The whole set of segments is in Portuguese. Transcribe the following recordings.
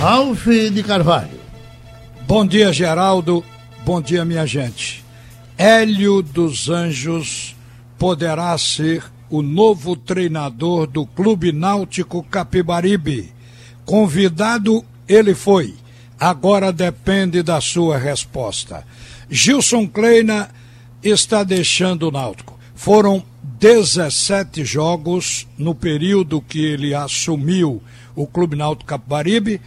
Ralph de Carvalho. Bom dia, Geraldo. Bom dia, minha gente. Hélio dos Anjos poderá ser o novo treinador do Clube Náutico Capibaribe. Convidado ele foi. Agora depende da sua resposta. Gilson Kleina está deixando o Náutico. Foram 17 jogos no período que ele assumiu o Clube Náutico Capibaribe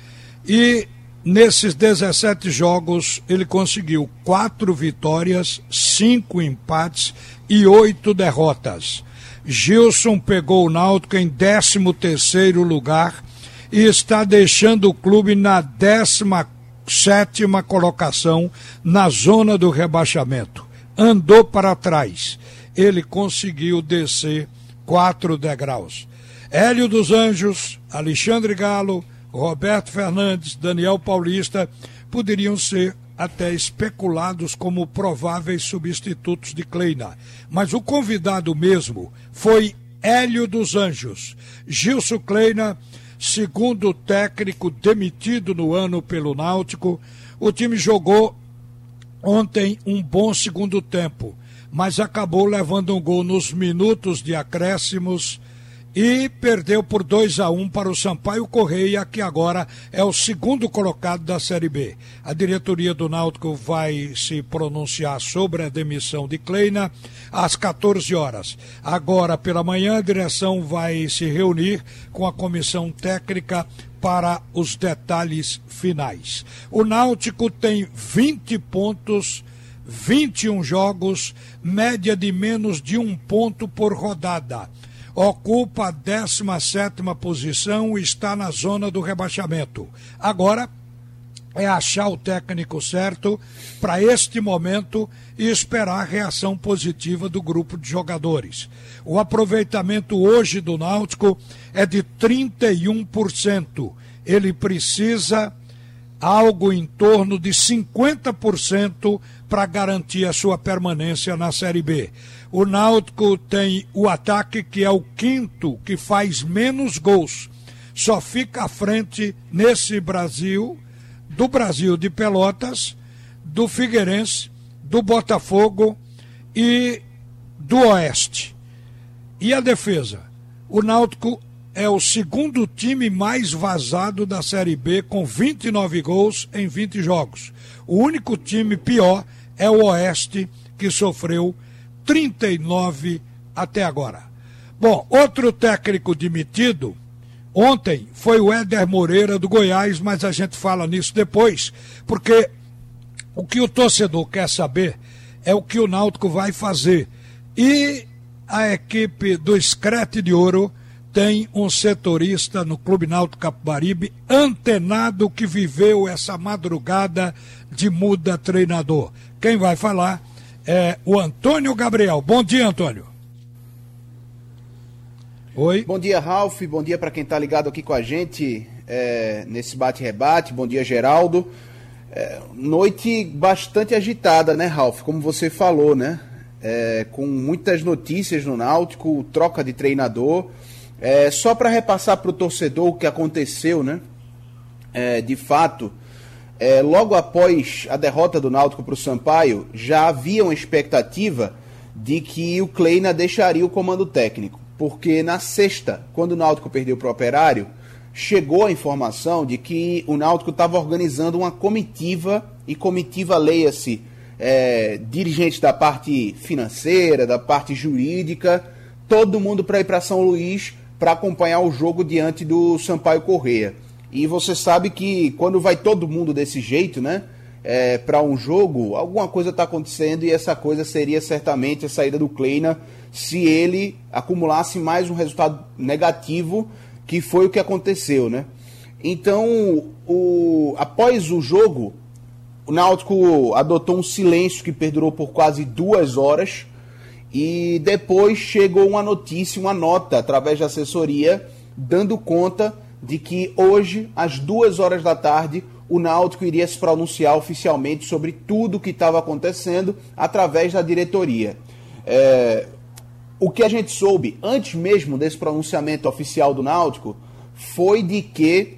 e nesses 17 jogos ele conseguiu quatro vitórias, cinco empates e oito derrotas. Gilson pegou o Náutico em 13 terceiro lugar e está deixando o clube na 17 colocação na zona do rebaixamento. Andou para trás. Ele conseguiu descer quatro degraus. Hélio dos Anjos, Alexandre Galo, Roberto Fernandes, Daniel Paulista poderiam ser até especulados como prováveis substitutos de Kleina. Mas o convidado mesmo foi Hélio dos Anjos. Gilson Kleina, segundo técnico demitido no ano pelo Náutico, o time jogou ontem um bom segundo tempo, mas acabou levando um gol nos minutos de acréscimos e perdeu por 2 a 1 um para o Sampaio Correia, que agora é o segundo colocado da Série B. A diretoria do Náutico vai se pronunciar sobre a demissão de Kleina às 14 horas. Agora, pela manhã, a direção vai se reunir com a comissão técnica para os detalhes finais. O Náutico tem 20 pontos. 21 jogos, média de menos de um ponto por rodada ocupa a 17 posição e está na zona do rebaixamento. Agora é achar o técnico certo para este momento e esperar a reação positiva do grupo de jogadores. O aproveitamento hoje do Náutico é de 31%. Ele precisa algo em torno de 50% para garantir a sua permanência na Série B. O Náutico tem o ataque que é o quinto que faz menos gols. Só fica à frente nesse Brasil do Brasil de Pelotas, do Figueirense, do Botafogo e do Oeste. E a defesa? O Náutico é o segundo time mais vazado da Série B, com 29 gols em 20 jogos. O único time pior é o Oeste, que sofreu 39 até agora. Bom, outro técnico demitido ontem foi o Éder Moreira do Goiás, mas a gente fala nisso depois, porque o que o torcedor quer saber é o que o Náutico vai fazer. E a equipe do Escrete de Ouro tem um setorista no Clube Náutico Capibaribe antenado que viveu essa madrugada de muda treinador. Quem vai falar é o Antônio Gabriel. Bom dia, Antônio. Oi. Bom dia, Ralf. Bom dia para quem está ligado aqui com a gente é, nesse bate-rebate. Bom dia, Geraldo. É, noite bastante agitada, né, Ralf? Como você falou, né? É, com muitas notícias no Náutico, troca de treinador. É, só para repassar para o torcedor o que aconteceu, né? É, de fato, é, logo após a derrota do Náutico para o Sampaio, já havia uma expectativa de que o Kleina deixaria o comando técnico. Porque na sexta, quando o Náutico perdeu para o Operário, chegou a informação de que o Náutico estava organizando uma comitiva, e comitiva leia-se é, dirigentes da parte financeira, da parte jurídica, todo mundo para ir para São Luís para acompanhar o jogo diante do Sampaio Correia. E você sabe que quando vai todo mundo desse jeito, né? É, para um jogo, alguma coisa está acontecendo e essa coisa seria certamente a saída do Kleina se ele acumulasse mais um resultado negativo, que foi o que aconteceu, né? Então, o, após o jogo, o Náutico adotou um silêncio que perdurou por quase duas horas e depois chegou uma notícia, uma nota através da assessoria dando conta de que hoje, às duas horas da tarde, o Náutico iria se pronunciar oficialmente sobre tudo o que estava acontecendo através da diretoria. É, o que a gente soube antes mesmo desse pronunciamento oficial do Náutico foi de que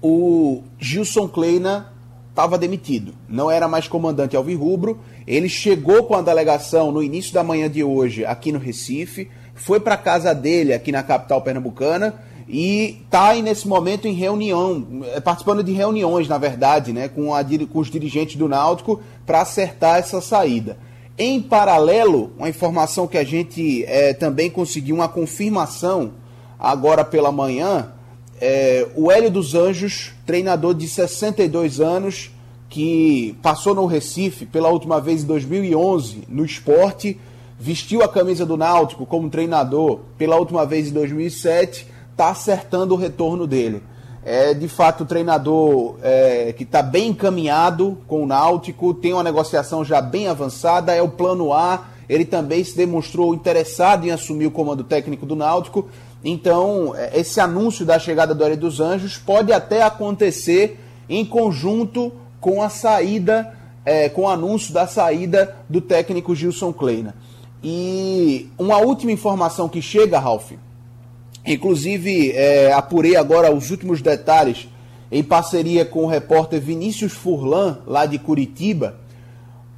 o Gilson Kleina estava demitido, não era mais comandante alvirrubro. Ele chegou com a delegação no início da manhã de hoje aqui no Recife, foi para casa dele aqui na capital pernambucana e está nesse momento em reunião, é, participando de reuniões, na verdade, né, com, a, com os dirigentes do Náutico para acertar essa saída. Em paralelo, uma informação que a gente é, também conseguiu uma confirmação agora pela manhã é, o Hélio dos Anjos, treinador de 62 anos, que passou no Recife pela última vez em 2011 no esporte, vestiu a camisa do Náutico como treinador pela última vez em 2007, está acertando o retorno dele. É de fato o treinador é, que está bem encaminhado com o Náutico, tem uma negociação já bem avançada, é o plano A. Ele também se demonstrou interessado em assumir o comando técnico do Náutico então, é, esse anúncio da chegada do Hélio dos Anjos pode até acontecer em conjunto com a saída, é, com o anúncio da saída do técnico Gilson Kleina. E uma última informação que chega, Ralf, inclusive é, apurei agora os últimos detalhes em parceria com o repórter Vinícius Furlan, lá de Curitiba.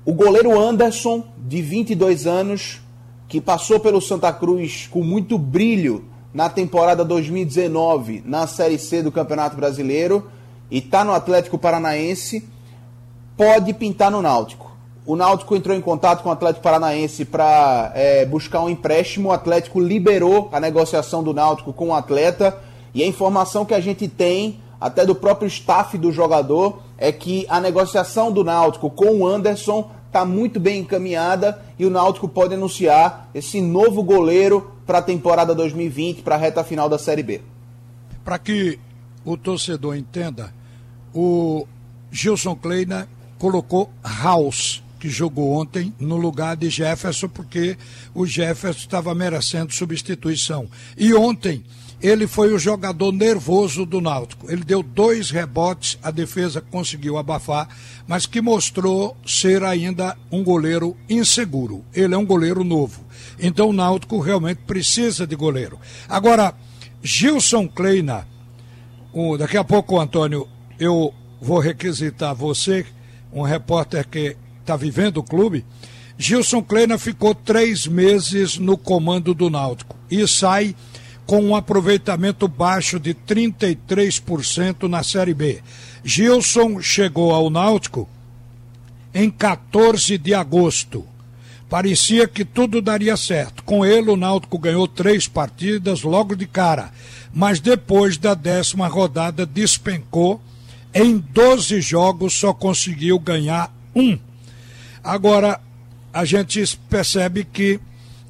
O goleiro Anderson, de 22 anos, que passou pelo Santa Cruz com muito brilho na temporada 2019 na Série C do Campeonato Brasileiro e está no Atlético Paranaense, pode pintar no Náutico. O Náutico entrou em contato com o Atlético Paranaense para é, buscar um empréstimo. O Atlético liberou a negociação do Náutico com o atleta. E a informação que a gente tem, até do próprio staff do jogador, é que a negociação do Náutico com o Anderson está muito bem encaminhada e o Náutico pode anunciar esse novo goleiro para a temporada 2020, para a reta final da Série B. Para que o torcedor entenda, o Gilson Kleina colocou House, que jogou ontem, no lugar de Jefferson, porque o Jefferson estava merecendo substituição. E ontem ele foi o jogador nervoso do Náutico. Ele deu dois rebotes, a defesa conseguiu abafar, mas que mostrou ser ainda um goleiro inseguro. Ele é um goleiro novo. Então o Náutico realmente precisa de goleiro. Agora, Gilson Kleina, daqui a pouco, Antônio, eu vou requisitar você, um repórter que está vivendo o clube. Gilson Kleina ficou três meses no comando do Náutico e sai com um aproveitamento baixo de 33% na Série B. Gilson chegou ao Náutico em 14 de agosto. Parecia que tudo daria certo. Com ele, o Náutico ganhou três partidas logo de cara, mas depois da décima rodada despencou. Em 12 jogos só conseguiu ganhar um. Agora, a gente percebe que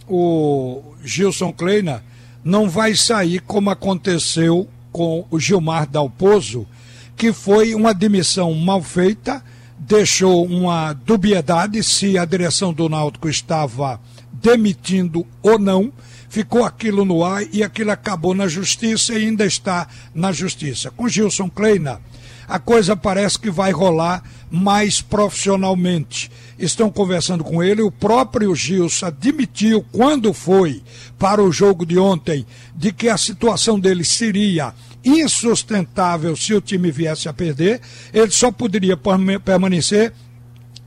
o Gilson Kleina não vai sair como aconteceu com o Gilmar Dalpozo, que foi uma admissão mal feita, deixou uma dubiedade se a direção do Náutico estava demitindo ou não, ficou aquilo no ar e aquilo acabou na justiça e ainda está na justiça. Com Gilson Kleina, a coisa parece que vai rolar mais profissionalmente. Estão conversando com ele, o próprio Gilson admitiu, quando foi para o jogo de ontem, de que a situação dele seria insustentável se o time viesse a perder, ele só poderia permanecer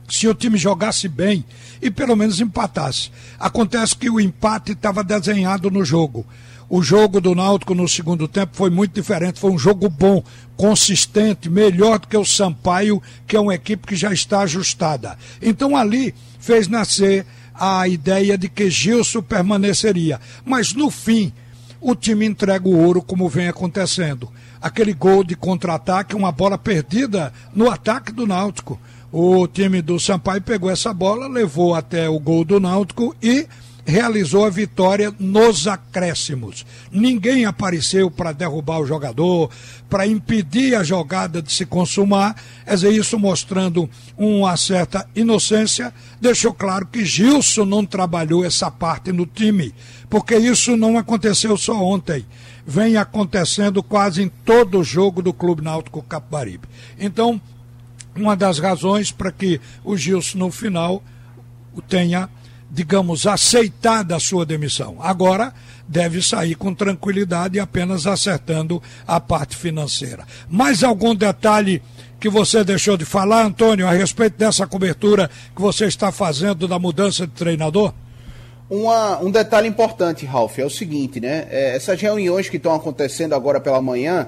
se o time jogasse bem e pelo menos empatasse. Acontece que o empate estava desenhado no jogo. O jogo do Náutico no segundo tempo foi muito diferente, foi um jogo bom, consistente, melhor do que o Sampaio, que é uma equipe que já está ajustada. Então ali fez nascer a ideia de que Gilson permaneceria. Mas no fim, o time entrega o ouro como vem acontecendo. Aquele gol de contra-ataque, uma bola perdida no ataque do Náutico. O time do Sampaio pegou essa bola, levou até o gol do Náutico e realizou a vitória nos acréscimos. Ninguém apareceu para derrubar o jogador, para impedir a jogada de se consumar. Quer dizer, isso mostrando uma certa inocência, deixou claro que Gilson não trabalhou essa parte no time, porque isso não aconteceu só ontem. Vem acontecendo quase em todo jogo do Clube Náutico Capibaribe. Então, uma das razões para que o Gilson no final tenha digamos, aceitada a sua demissão. Agora deve sair com tranquilidade e apenas acertando a parte financeira. Mais algum detalhe que você deixou de falar, Antônio, a respeito dessa cobertura que você está fazendo da mudança de treinador? Uma, um detalhe importante, Ralf, é o seguinte, né? É, essas reuniões que estão acontecendo agora pela manhã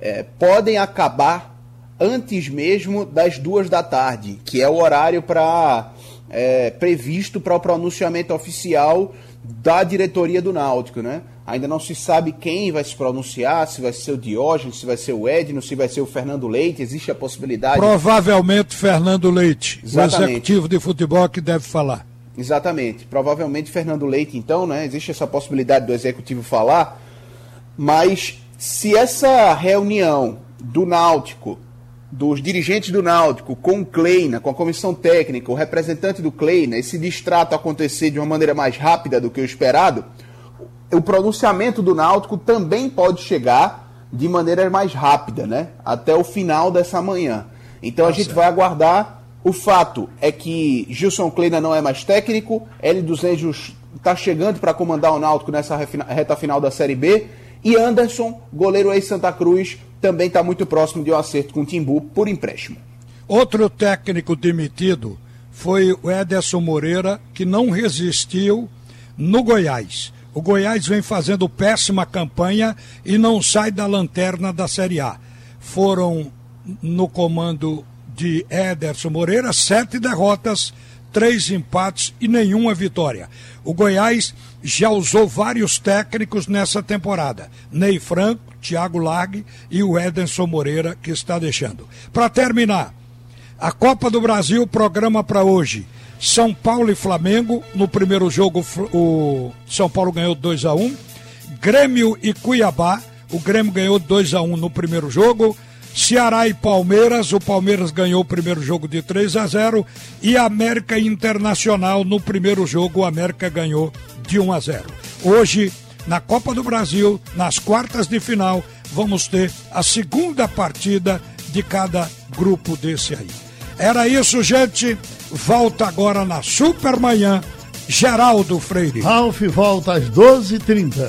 é, podem acabar antes mesmo das duas da tarde, que é o horário para é, previsto para o pronunciamento oficial da diretoria do Náutico, né? Ainda não se sabe quem vai se pronunciar, se vai ser o Diógenes, se vai ser o Edno, se vai ser o Fernando Leite, existe a possibilidade. Provavelmente Fernando Leite, Exatamente. o executivo de futebol que deve falar. Exatamente. Provavelmente Fernando Leite, então, né? Existe essa possibilidade do executivo falar. Mas se essa reunião do Náutico dos dirigentes do Náutico com o Kleina, com a comissão técnica, o representante do Kleina, esse distrato acontecer de uma maneira mais rápida do que o esperado, o pronunciamento do Náutico também pode chegar de maneira mais rápida, né? Até o final dessa manhã. Então a gente vai aguardar. O fato é que Gilson Kleina não é mais técnico, L dos Anjos está chegando para comandar o Náutico nessa reta final da Série B. E Anderson, goleiro ex-Santa Cruz, também está muito próximo de um acerto com o Timbu por empréstimo. Outro técnico demitido foi o Ederson Moreira, que não resistiu no Goiás. O Goiás vem fazendo péssima campanha e não sai da lanterna da Série A. Foram no comando de Ederson Moreira sete derrotas, três empates e nenhuma vitória. O Goiás já usou vários técnicos nessa temporada. Ney Franco, Thiago Largue e o Edenson Moreira, que está deixando. Para terminar, a Copa do Brasil, programa para hoje. São Paulo e Flamengo. No primeiro jogo, o São Paulo ganhou 2 a 1 Grêmio e Cuiabá. O Grêmio ganhou 2 a 1 no primeiro jogo. Ceará e Palmeiras, o Palmeiras ganhou o primeiro jogo de 3 a 0 e América Internacional no primeiro jogo, o América ganhou de 1 a 0. Hoje, na Copa do Brasil, nas quartas de final, vamos ter a segunda partida de cada grupo desse aí. Era isso, gente. Volta agora na Supermanhã, Geraldo Freire. Ralf volta às 12h30.